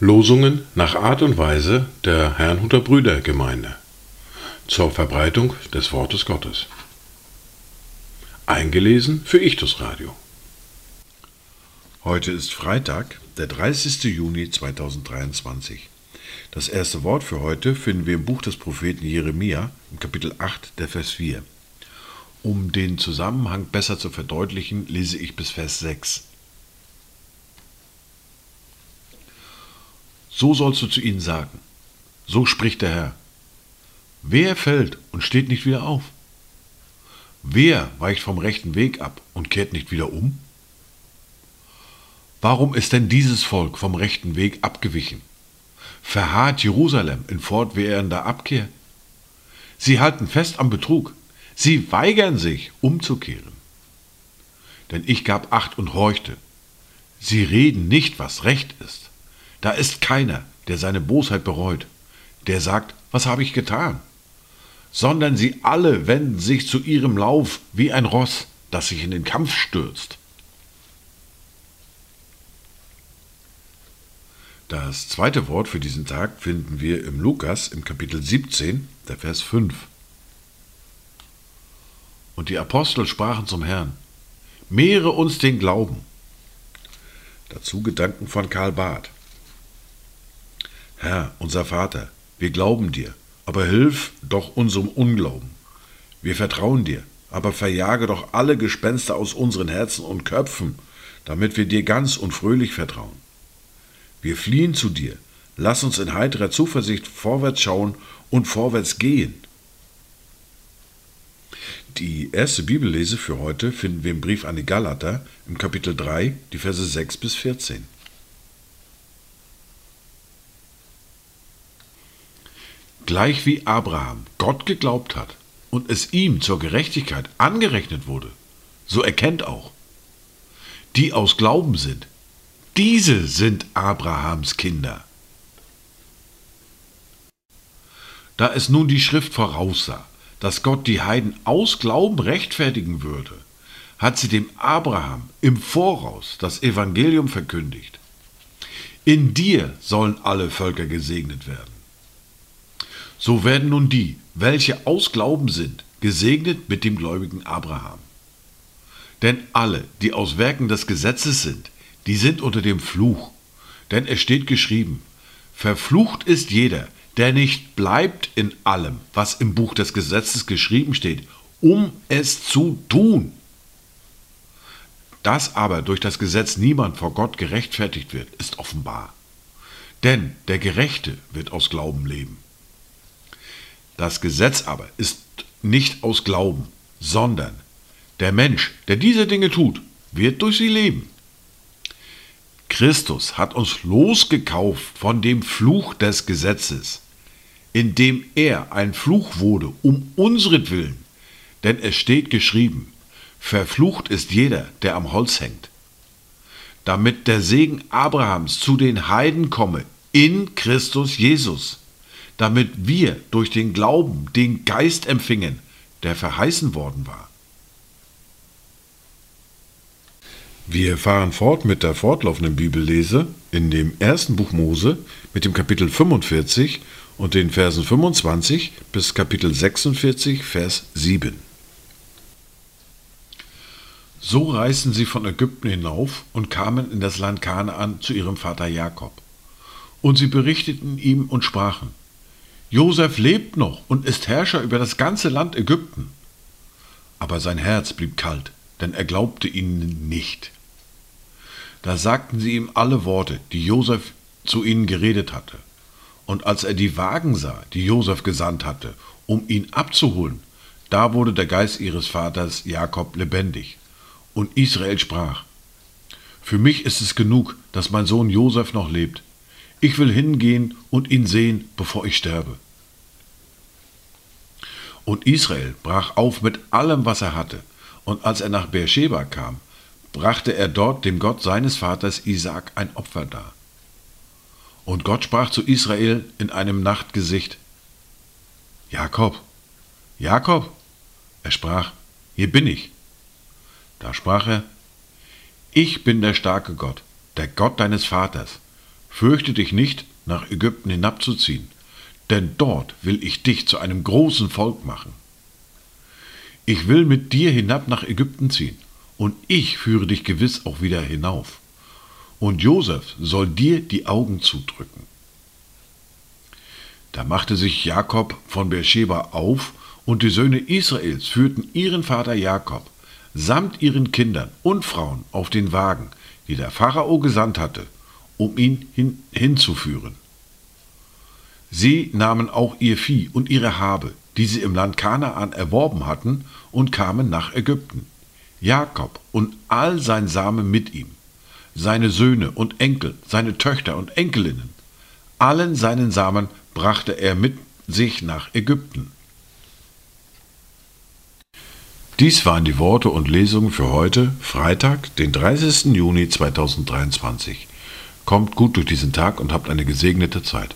Losungen nach Art und Weise der Herrnhuter Brüdergemeinde zur Verbreitung des Wortes Gottes. Eingelesen für Ichtus Radio. Heute ist Freitag, der 30. Juni 2023. Das erste Wort für heute finden wir im Buch des Propheten Jeremia, im Kapitel 8, der Vers 4. Um den Zusammenhang besser zu verdeutlichen, lese ich bis Vers 6. So sollst du zu ihnen sagen. So spricht der Herr. Wer fällt und steht nicht wieder auf? Wer weicht vom rechten Weg ab und kehrt nicht wieder um? Warum ist denn dieses Volk vom rechten Weg abgewichen? Verharrt Jerusalem in fortwährender Abkehr? Sie halten fest am Betrug. Sie weigern sich, umzukehren. Denn ich gab Acht und horchte. Sie reden nicht, was recht ist. Da ist keiner, der seine Bosheit bereut, der sagt, was habe ich getan? Sondern sie alle wenden sich zu ihrem Lauf wie ein Ross, das sich in den Kampf stürzt. Das zweite Wort für diesen Tag finden wir im Lukas im Kapitel 17, der Vers 5. Und die Apostel sprachen zum Herrn, mehre uns den Glauben. Dazu Gedanken von Karl Barth. Herr, unser Vater, wir glauben dir, aber hilf doch unserem Unglauben. Wir vertrauen dir, aber verjage doch alle Gespenster aus unseren Herzen und Köpfen, damit wir dir ganz und fröhlich vertrauen. Wir fliehen zu dir, lass uns in heiterer Zuversicht vorwärts schauen und vorwärts gehen. Die erste Bibellese für heute finden wir im Brief an die Galater im Kapitel 3, die Verse 6 bis 14. gleich wie Abraham Gott geglaubt hat und es ihm zur Gerechtigkeit angerechnet wurde, so erkennt auch, die aus Glauben sind, diese sind Abrahams Kinder. Da es nun die Schrift voraussah, dass Gott die Heiden aus Glauben rechtfertigen würde, hat sie dem Abraham im Voraus das Evangelium verkündigt. In dir sollen alle Völker gesegnet werden. So werden nun die, welche aus Glauben sind, gesegnet mit dem gläubigen Abraham. Denn alle, die aus Werken des Gesetzes sind, die sind unter dem Fluch. Denn es steht geschrieben, verflucht ist jeder, der nicht bleibt in allem, was im Buch des Gesetzes geschrieben steht, um es zu tun. Dass aber durch das Gesetz niemand vor Gott gerechtfertigt wird, ist offenbar. Denn der Gerechte wird aus Glauben leben. Das Gesetz aber ist nicht aus Glauben, sondern der Mensch, der diese Dinge tut, wird durch sie leben. Christus hat uns losgekauft von dem Fluch des Gesetzes, indem er ein Fluch wurde um unsretwillen. Denn es steht geschrieben, verflucht ist jeder, der am Holz hängt. Damit der Segen Abrahams zu den Heiden komme in Christus Jesus damit wir durch den Glauben den Geist empfingen, der verheißen worden war. Wir fahren fort mit der fortlaufenden Bibellese in dem ersten Buch Mose mit dem Kapitel 45 und den Versen 25 bis Kapitel 46, Vers 7. So reisten sie von Ägypten hinauf und kamen in das Land Kanaan zu ihrem Vater Jakob. Und sie berichteten ihm und sprachen, Josef lebt noch und ist Herrscher über das ganze Land Ägypten. Aber sein Herz blieb kalt, denn er glaubte ihnen nicht. Da sagten sie ihm alle Worte, die Josef zu ihnen geredet hatte. Und als er die Wagen sah, die Josef gesandt hatte, um ihn abzuholen, da wurde der Geist ihres Vaters Jakob lebendig. Und Israel sprach, Für mich ist es genug, dass mein Sohn Josef noch lebt. Ich will hingehen und ihn sehen, bevor ich sterbe. Und Israel brach auf mit allem, was er hatte. Und als er nach Beersheba kam, brachte er dort dem Gott seines Vaters Isaak ein Opfer dar. Und Gott sprach zu Israel in einem Nachtgesicht, Jakob, Jakob. Er sprach, hier bin ich. Da sprach er, Ich bin der starke Gott, der Gott deines Vaters. Fürchte dich nicht, nach Ägypten hinabzuziehen, denn dort will ich dich zu einem großen Volk machen. Ich will mit dir hinab nach Ägypten ziehen, und ich führe dich gewiss auch wieder hinauf. Und Josef soll dir die Augen zudrücken. Da machte sich Jakob von Beersheba auf, und die Söhne Israels führten ihren Vater Jakob samt ihren Kindern und Frauen auf den Wagen, die der Pharao gesandt hatte, um ihn hin, hinzuführen. Sie nahmen auch ihr Vieh und ihre Habe, die sie im Land Kanaan erworben hatten, und kamen nach Ägypten. Jakob und all sein Same mit ihm, seine Söhne und Enkel, seine Töchter und Enkelinnen, allen seinen Samen brachte er mit sich nach Ägypten. Dies waren die Worte und Lesungen für heute, Freitag, den 30. Juni 2023. Kommt gut durch diesen Tag und habt eine gesegnete Zeit.